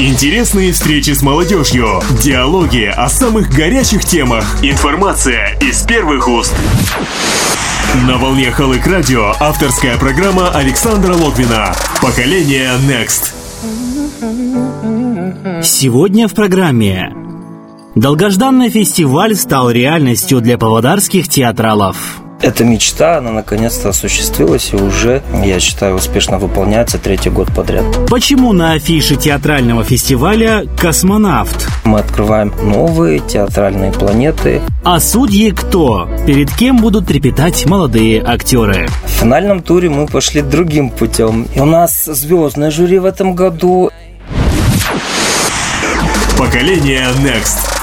Интересные встречи с молодежью, диалоги о самых горячих темах, информация из первых уст. На волне Халык Радио авторская программа Александра Логвина «Поколение Next». Сегодня в программе Долгожданный фестиваль стал реальностью для павлодарских театралов. Эта мечта, она наконец-то осуществилась и уже, я считаю, успешно выполняется третий год подряд. Почему на афише театрального фестиваля «Космонавт»? Мы открываем новые театральные планеты. А судьи кто? Перед кем будут трепетать молодые актеры? В финальном туре мы пошли другим путем. И у нас звездное жюри в этом году. Поколение Next.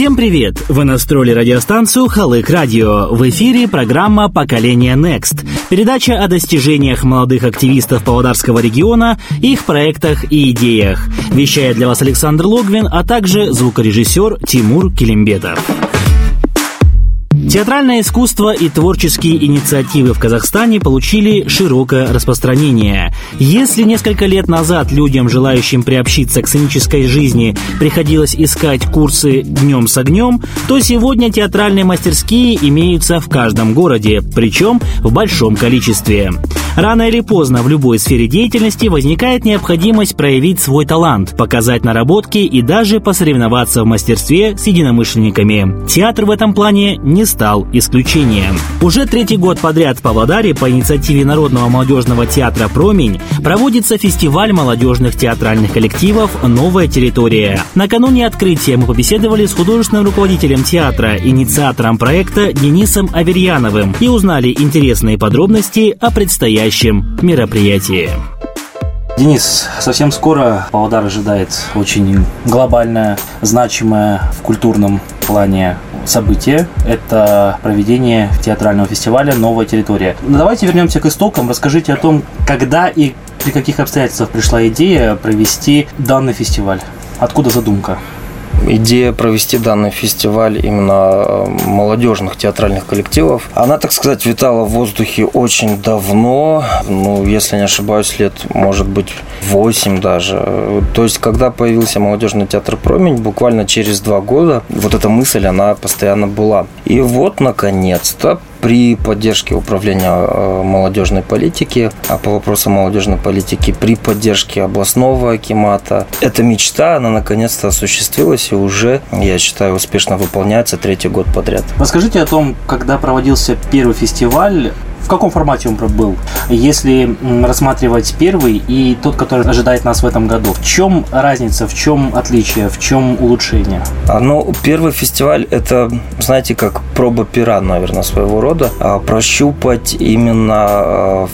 Всем привет! Вы настроили радиостанцию Халык Радио. В эфире программа «Поколение Next». Передача о достижениях молодых активистов Павлодарского региона, их проектах и идеях. Вещает для вас Александр Логвин, а также звукорежиссер Тимур Килимбетов. Театральное искусство и творческие инициативы в Казахстане получили широкое распространение. Если несколько лет назад людям, желающим приобщиться к сценической жизни, приходилось искать курсы днем с огнем, то сегодня театральные мастерские имеются в каждом городе, причем в большом количестве. Рано или поздно в любой сфере деятельности возникает необходимость проявить свой талант, показать наработки и даже посоревноваться в мастерстве с единомышленниками. Театр в этом плане не стал исключением. Уже третий год подряд в Павлодаре по инициативе Народного молодежного театра «Промень» проводится фестиваль молодежных театральных коллективов «Новая территория». Накануне открытия мы побеседовали с художественным руководителем театра, инициатором проекта Денисом Аверьяновым и узнали интересные подробности о предстоящем предстоящем мероприятии. Денис, совсем скоро Павлодар ожидает очень глобальное, значимое в культурном плане событие. Это проведение театрального фестиваля «Новая территория». Ну, давайте вернемся к истокам. Расскажите о том, когда и при каких обстоятельствах пришла идея провести данный фестиваль. Откуда задумка? Идея провести данный фестиваль именно э, молодежных театральных коллективов, она, так сказать, витала в воздухе очень давно, ну, если не ошибаюсь, лет, может быть, 8 даже. То есть, когда появился молодежный театр «Промень», буквально через два года вот эта мысль, она постоянно была. И вот, наконец-то, при поддержке управления э, молодежной политики, а по вопросам молодежной политики при поддержке областного акимата. Эта мечта, она наконец-то осуществилась и уже, я считаю, успешно выполняется третий год подряд. Расскажите о том, когда проводился первый фестиваль, в каком формате он был? Если рассматривать первый и тот, который ожидает нас в этом году, в чем разница, в чем отличие, в чем улучшение? А, ну, первый фестиваль – это, знаете, как проба пера, наверное, своего рода. А, прощупать именно а,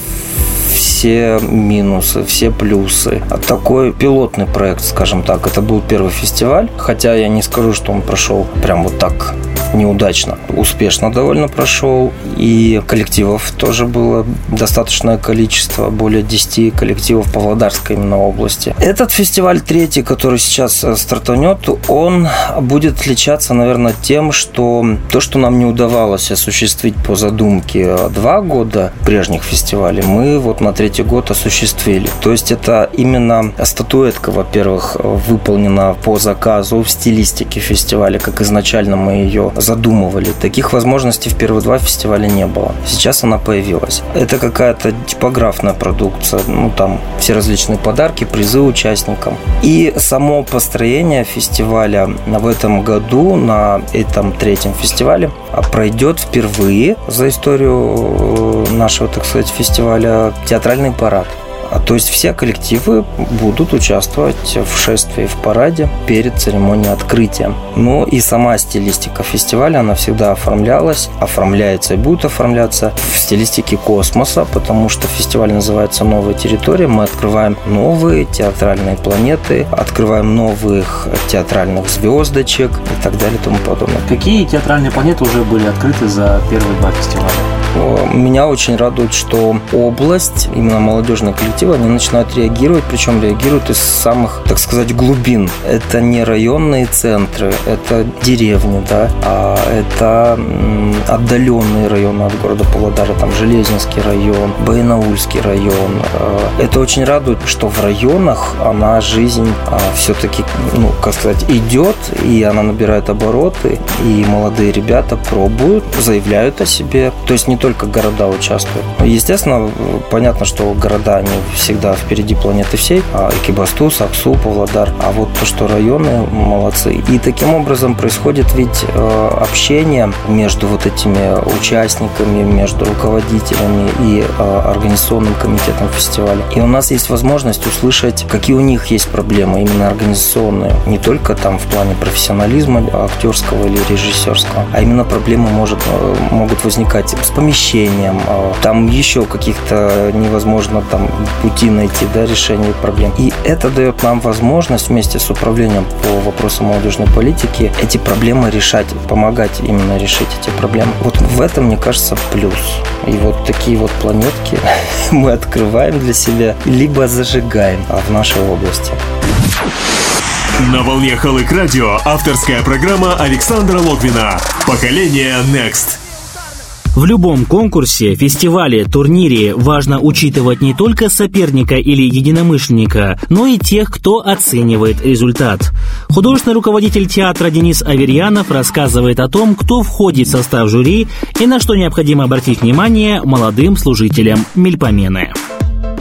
все минусы, все плюсы. Такой пилотный проект, скажем так. Это был первый фестиваль, хотя я не скажу, что он прошел прям вот так неудачно. Успешно довольно прошел. И коллективов тоже было достаточное количество, более 10 коллективов Павлодарской именно области. Этот фестиваль третий, который сейчас э, стартанет, он будет отличаться, наверное, тем, что то, что нам не удавалось осуществить по задумке два года прежних фестивалей, мы вот на третий год осуществили. То есть это именно статуэтка, во-первых, выполнена по заказу в стилистике фестиваля, как изначально мы ее задумывали. Таких возможностей в первые два фестиваля не было. Сейчас она появилась. Это какая-то типографная продукция. Ну, там все различные подарки, призы участникам. И само построение фестиваля в этом году, на этом третьем фестивале, пройдет впервые за историю э, нашего, так сказать, фестиваля театральный парад. А то есть все коллективы будут участвовать в шествии, в параде перед церемонией открытия. Ну и сама стилистика фестиваля, она всегда оформлялась, оформляется и будет оформляться в стилистике космоса, потому что фестиваль называется «Новая территория». Мы открываем новые театральные планеты, открываем новых театральных звездочек и так далее и тому подобное. Какие театральные планеты уже были открыты за первые два фестиваля? Меня очень радует, что область, именно молодежные коллективы, они начинают реагировать, причем реагируют из самых, так сказать, глубин. Это не районные центры, это деревни, да, а это отдаленные районы от города Павлодара, там Железинский район, Баянаульский район. Э, это очень радует, что в районах она жизнь а, все-таки, ну, как сказать, идет, и она набирает обороты, и молодые ребята пробуют, заявляют о себе. То есть не только города участвуют. Естественно, понятно, что города, они всегда впереди планеты всей. А Экибастуз, Саксу, Павлодар. А вот то, что районы молодцы. И таким образом происходит ведь э, общение между вот этими участниками, между руководителями и э, организационным комитетом фестиваля. И у нас есть возможность услышать, какие у них есть проблемы именно организационные. Не только там в плане профессионализма актерского или режиссерского, а именно проблемы может, э, могут возникать с помещением, там еще каких-то невозможно там пути найти, да, решение проблем. И это дает нам возможность вместе с управлением по вопросам молодежной политики эти проблемы решать, помогать именно решить эти проблемы. Вот в этом, мне кажется, плюс. И вот такие вот планетки мы открываем для себя, либо зажигаем в нашей области. На волне Халык Радио авторская программа Александра Логвина. Поколение Next. В любом конкурсе, фестивале, турнире важно учитывать не только соперника или единомышленника, но и тех, кто оценивает результат. Художественный руководитель театра Денис Аверьянов рассказывает о том, кто входит в состав жюри и на что необходимо обратить внимание молодым служителям Мельпомены.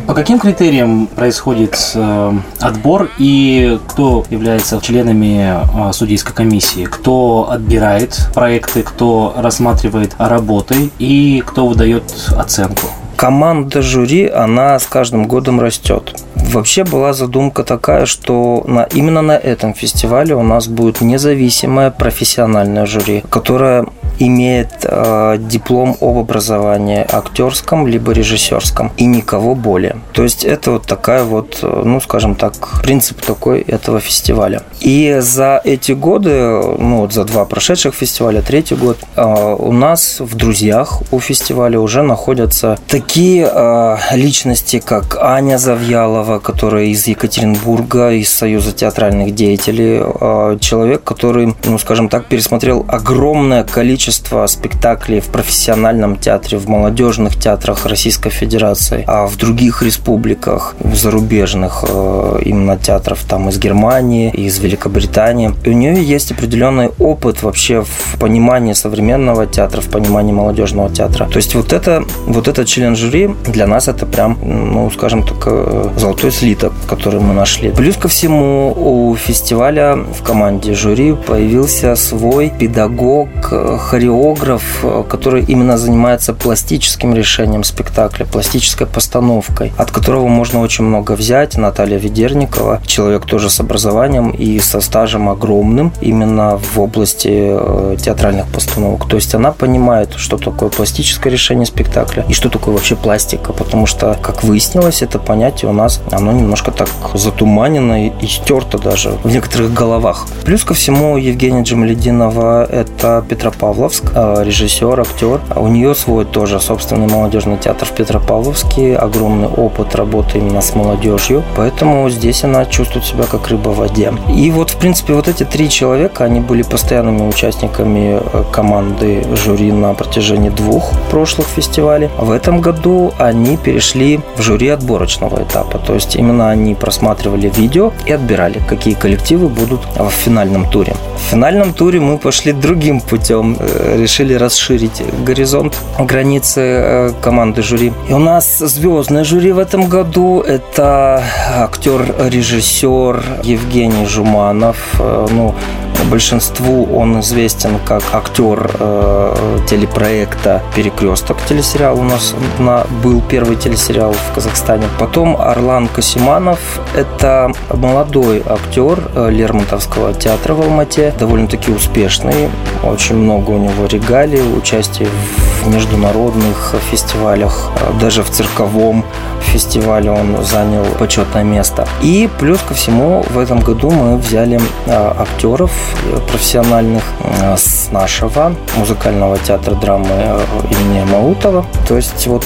По каким критериям происходит э, отбор и кто является членами э, судейской комиссии? Кто отбирает проекты, кто рассматривает работы и кто выдает оценку? Команда жюри, она с каждым годом растет. Вообще была задумка такая, что на, именно на этом фестивале у нас будет независимое профессиональное жюри, которое имеет э, диплом об образовании актерском либо режиссерском и никого более. То есть это вот такая вот, э, ну скажем так, принцип такой этого фестиваля. И за эти годы, ну вот за два прошедших фестиваля, третий год, э, у нас в друзьях у фестиваля уже находятся такие э, личности, как Аня Завьялова, которая из Екатеринбурга, из Союза театральных деятелей, э, человек, который, ну скажем так, пересмотрел огромное количество количество спектаклей в профессиональном театре, в молодежных театрах Российской Федерации, а в других республиках, в зарубежных э, именно театров там из Германии, из Великобритании. И у нее есть определенный опыт вообще в понимании современного театра, в понимании молодежного театра. То есть вот это, вот этот член жюри для нас это прям, ну, скажем так, э, золотой слиток, который мы нашли. Плюс ко всему у фестиваля в команде жюри появился свой педагог, э, хореограф, э, который именно занимается пластическим решением спектакля, пластической постановкой, от которого можно очень много взять. Наталья Ведерникова, человек тоже с образованием и со стажем огромным именно в области э, театральных постановок. То есть она понимает, что такое пластическое решение спектакля и что такое вообще пластика, потому что, как выяснилось, это понятие у нас, оно немножко так затуманено и стерто даже в некоторых головах. Плюс ко всему Евгения Джамалединова – это Петропавлов Петропавловск, э, режиссер, актер. У нее свой тоже собственный молодежный театр в Петропавловске, огромный опыт работы именно с молодежью, поэтому здесь она чувствует себя как рыба в воде. И вот, в принципе, вот эти три человека, они были постоянными участниками э, команды жюри на протяжении двух прошлых фестивалей. В этом году они перешли в жюри отборочного этапа, то есть именно они просматривали видео и отбирали, какие коллективы будут в финальном туре. В финальном туре мы пошли другим путем решили расширить горизонт, границы э, команды жюри. И у нас звездное жюри в этом году. Это актер-режиссер Евгений Жуманов. Э, ну, большинству он известен как актер э, телепроекта «Перекресток». Телесериал у нас на, был первый телесериал в Казахстане. Потом Орлан Касиманов. Это молодой актер э, Лермонтовского театра в Алмате. Довольно-таки успешный. Очень много у него регалий, участие в международных фестивалях, даже в цирковом фестивале он занял почетное место. И плюс ко всему в этом году мы взяли актеров профессиональных с нашего музыкального театра драмы имени Маутова. То есть вот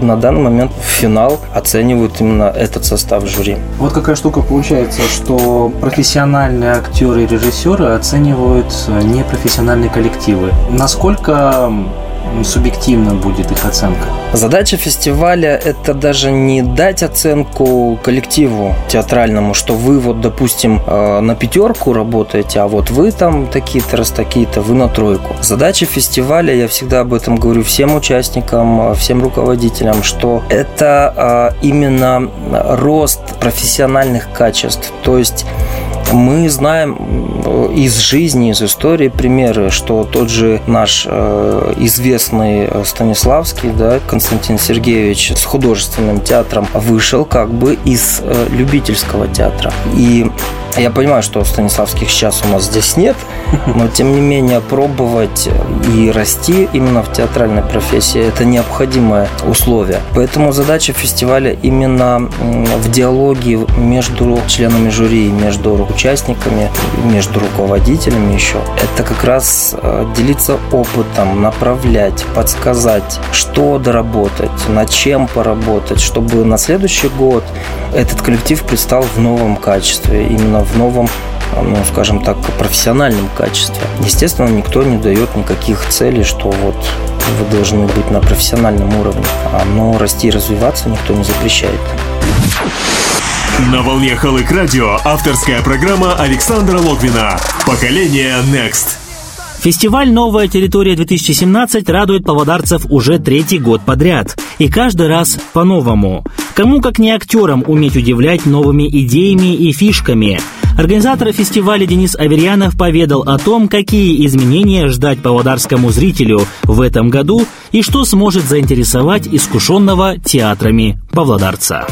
на данный момент финал оценивают именно этот состав жюри. Вот какая штука получается, что профессиональные актеры и режиссеры оценивают непрофессиональные коллективы. Насколько субъективно будет их оценка? Задача фестиваля – это даже не дать оценку коллективу театральному, что вы вот, допустим, э, на пятерку работаете, а вот вы там такие-то, раз такие-то, вы на тройку. Задача фестиваля, я всегда об этом говорю всем участникам, всем руководителям, что это э, именно рост профессиональных качеств. То есть мы знаем э, из жизни, из истории примеры, что тот же наш э, известный э, Станиславский, да, Константин Сергеевич с художественным театром вышел как бы из любительского театра. И я понимаю, что Станиславских сейчас у нас здесь нет, но тем не менее пробовать и расти именно в театральной профессии – это необходимое условие. Поэтому задача фестиваля именно в диалоге между членами жюри, между участниками, между руководителями еще. Это как раз э, делиться опытом, направлять, подсказать, что доработать, над чем поработать, чтобы на следующий год этот коллектив предстал в новом качестве, именно в новом ну, скажем так, профессиональном качестве. Естественно, никто не дает никаких целей, что вот вы должны быть на профессиональном уровне. Но расти и развиваться никто не запрещает. На волне Халык Радио авторская программа Александра Логвина. Поколение Next. Фестиваль «Новая территория-2017» радует павлодарцев уже третий год подряд. И каждый раз по-новому. Кому, как не актерам, уметь удивлять новыми идеями и фишками. Организатор фестиваля Денис Аверьянов поведал о том, какие изменения ждать павлодарскому зрителю в этом году и что сможет заинтересовать искушенного театрами павлодарца.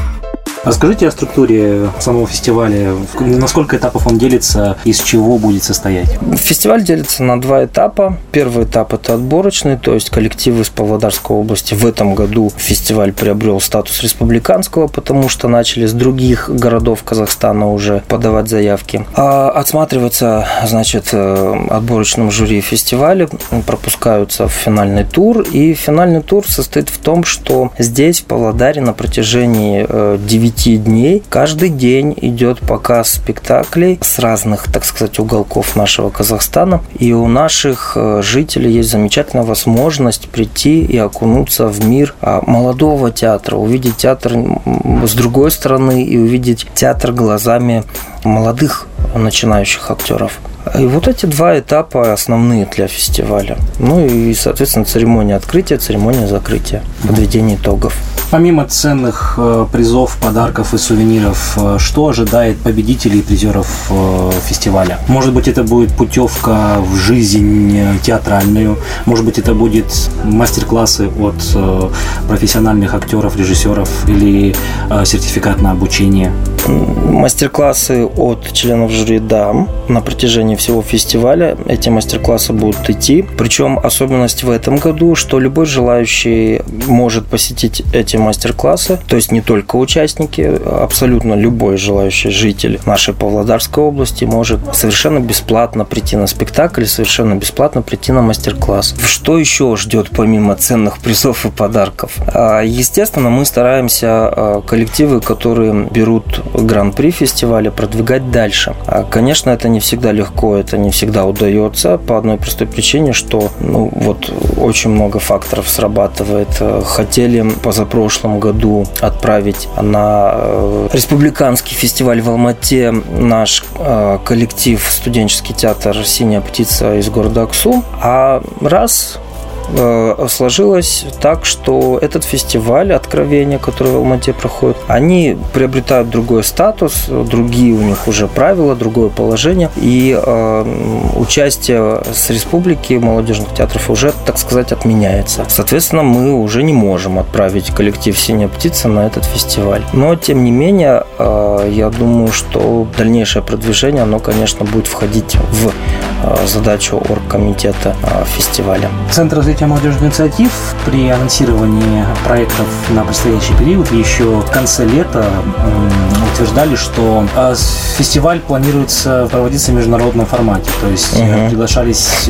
Расскажите о структуре самого фестиваля. На сколько этапов он делится, из чего будет состоять? Фестиваль делится на два этапа. Первый этап – это отборочный, то есть коллективы из Павлодарской области. В этом году фестиваль приобрел статус республиканского, потому что начали с других городов Казахстана уже подавать заявки. А отсматриваться, значит, э, отборочным жюри фестиваля, пропускаются в финальный тур. И финальный тур состоит в том, что здесь, в Павлодаре, на протяжении 9 э, пяти дней. Каждый день идет показ спектаклей с разных, так сказать, уголков нашего Казахстана. И у наших э, жителей есть замечательная возможность прийти и окунуться в мир а, молодого театра, увидеть театр с другой стороны и увидеть театр глазами молодых начинающих актеров. И вот эти два этапа основные для фестиваля. Ну и, соответственно, церемония открытия, церемония закрытия, подведение итогов. Помимо ценных э, призов, подарков и сувениров, э, что ожидает победителей и призеров э, фестиваля? Может быть, это будет путевка в жизнь театральную, может быть, это будет мастер-классы от профессиональных актеров, режиссеров или сертификат на обучение? Мастер-классы от членов жюри да. На протяжении всего фестиваля эти мастер-классы будут идти. Причем особенность в этом году, что любой желающий может посетить эти мастер-классы. То есть не только участники, абсолютно любой желающий житель нашей Павлодарской области может совершенно бесплатно прийти на спектакль, совершенно бесплатно прийти на мастер-класс. Что еще ждет помимо ценных призов и подарков? А, естественно, мы стараемся а, коллективы, которые берут гран-при фестиваля, продвигать дальше. А, конечно, это не всегда легко, это не всегда удается по одной простой причине, что ну, вот очень много факторов срабатывает. Хотели позапрошлом году отправить на э, республиканский фестиваль в Алмате наш э, коллектив студенческий театр «Синяя птица» из города Аксу. А раз сложилось так, что этот фестиваль откровения, который в Алмате проходит, они приобретают другой статус, другие у них уже правила, другое положение, и э, участие с республики молодежных театров уже, так сказать, отменяется. Соответственно, мы уже не можем отправить коллектив «Синяя птица» на этот фестиваль. Но, тем не менее, э, э, я думаю, что дальнейшее продвижение, оно, конечно, будет входить в э, задачу оргкомитета фестиваля. Центр развития молодежных инициатив при анонсировании проектов на предстоящий период еще в конце лета утверждали, что фестиваль планируется проводиться в международном формате, то есть угу. приглашались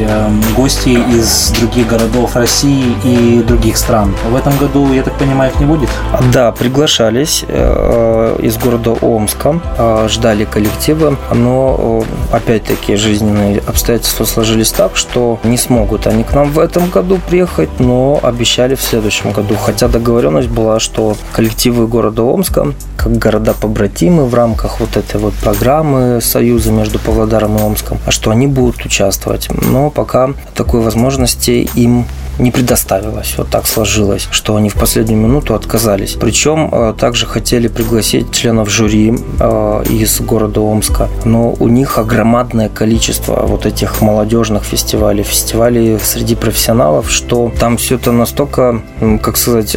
гости из других городов России и других стран. В этом году, я так понимаю, их не будет? Да, приглашались э, из города Омска, э, ждали коллективы, но э, опять-таки жизненные обстоятельства сложились так, что не смогут они к нам в этом году приехать, но обещали в следующем году. Хотя договоренность была, что коллективы города Омска, как города-побратимы в рамках вот этой вот программы союза между Павлодаром и Омском, а что они будут участвовать. Но пока такой возможности им не предоставилось. Вот так сложилось, что они в последнюю минуту отказались. Причем э, также хотели пригласить членов жюри э, из города Омска, но у них огромадное количество вот этих молодежных фестивалей, фестивалей среди профессионалов, что там все это настолько, как сказать,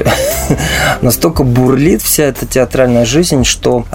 настолько бурлит вся эта театральная жизнь, что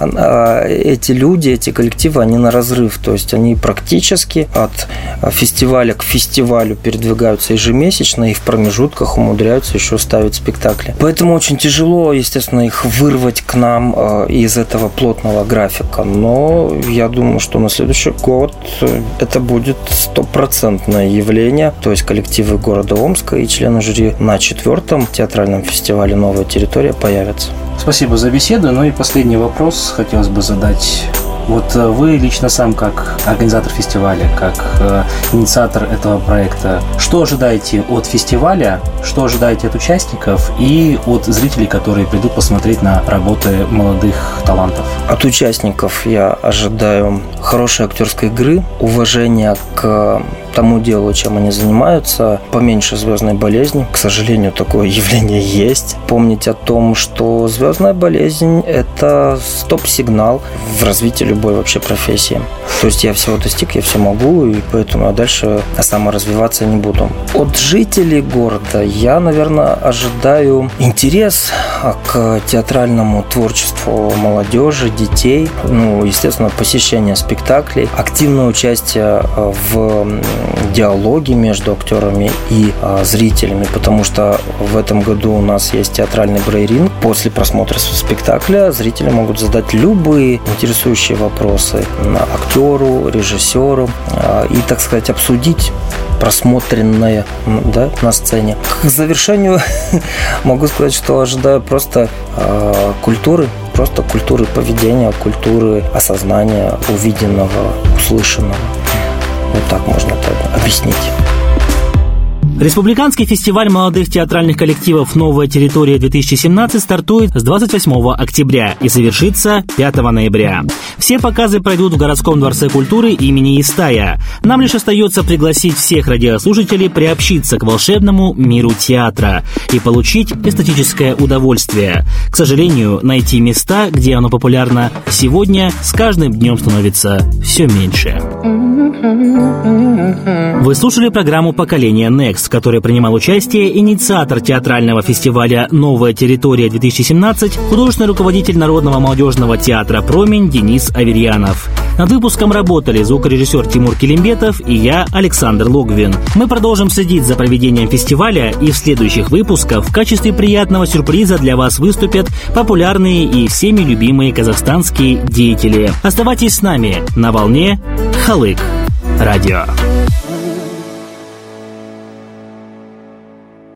эти люди, эти коллективы, они на разрыв, то есть они практически от фестиваля к фестивалю передвигаются ежемесячно и в промежутках умудряются еще ставить спектакли. Поэтому очень тяжело, естественно, их вырвать к нам э, из этого плотного графика. Но я думаю, что на следующий год э, это будет стопроцентное явление. То есть коллективы города Омска и члены жюри на четвертом театральном фестивале «Новая территория» появятся. Спасибо за беседу. Ну и последний вопрос хотелось бы задать вот э, вы лично сам, как организатор фестиваля, как э, инициатор этого проекта, что ожидаете от фестиваля, что ожидаете от участников и от зрителей, которые придут посмотреть на работы молодых талантов? От участников я ожидаю хорошей актерской игры, уважения к тому делу, чем они занимаются, поменьше звездной болезни. К сожалению, такое явление есть. Помнить о том, что звездная болезнь – это стоп-сигнал в развитии любой вообще профессии. То есть я всего достиг, я все могу, и поэтому я дальше саморазвиваться не буду. От жителей города я, наверное, ожидаю интерес к театральному творчеству молодежи, детей, ну, естественно, посещение спектаклей, активное участие в диалоги между актерами и а, зрителями, потому что в этом году у нас есть театральный брейринг. После просмотра спектакля зрители могут задать любые интересующие вопросы актеру, режиссеру а, и, так сказать, обсудить просмотренное да, на сцене. К завершению могу сказать, что ожидаю просто э, культуры, просто культуры поведения, культуры осознания увиденного, услышанного. Вот так можно это объяснить. Республиканский фестиваль молодых театральных коллективов «Новая территория-2017» стартует с 28 октября и завершится 5 ноября. Все показы пройдут в городском дворце культуры имени Истая. Нам лишь остается пригласить всех радиослушателей приобщиться к волшебному миру театра и получить эстетическое удовольствие. К сожалению, найти места, где оно популярно, сегодня с каждым днем становится все меньше. Вы слушали программу «Поколение Next», в которой принимал участие инициатор театрального фестиваля «Новая территория-2017», художественный руководитель Народного молодежного театра «Промень» Денис Аверьянов. Над выпуском работали звукорежиссер Тимур Килимбетов и я, Александр Логвин. Мы продолжим следить за проведением фестиваля и в следующих выпусках в качестве приятного сюрприза для вас выступят популярные и всеми любимые казахстанские деятели. Оставайтесь с нами на волне Халык Радио.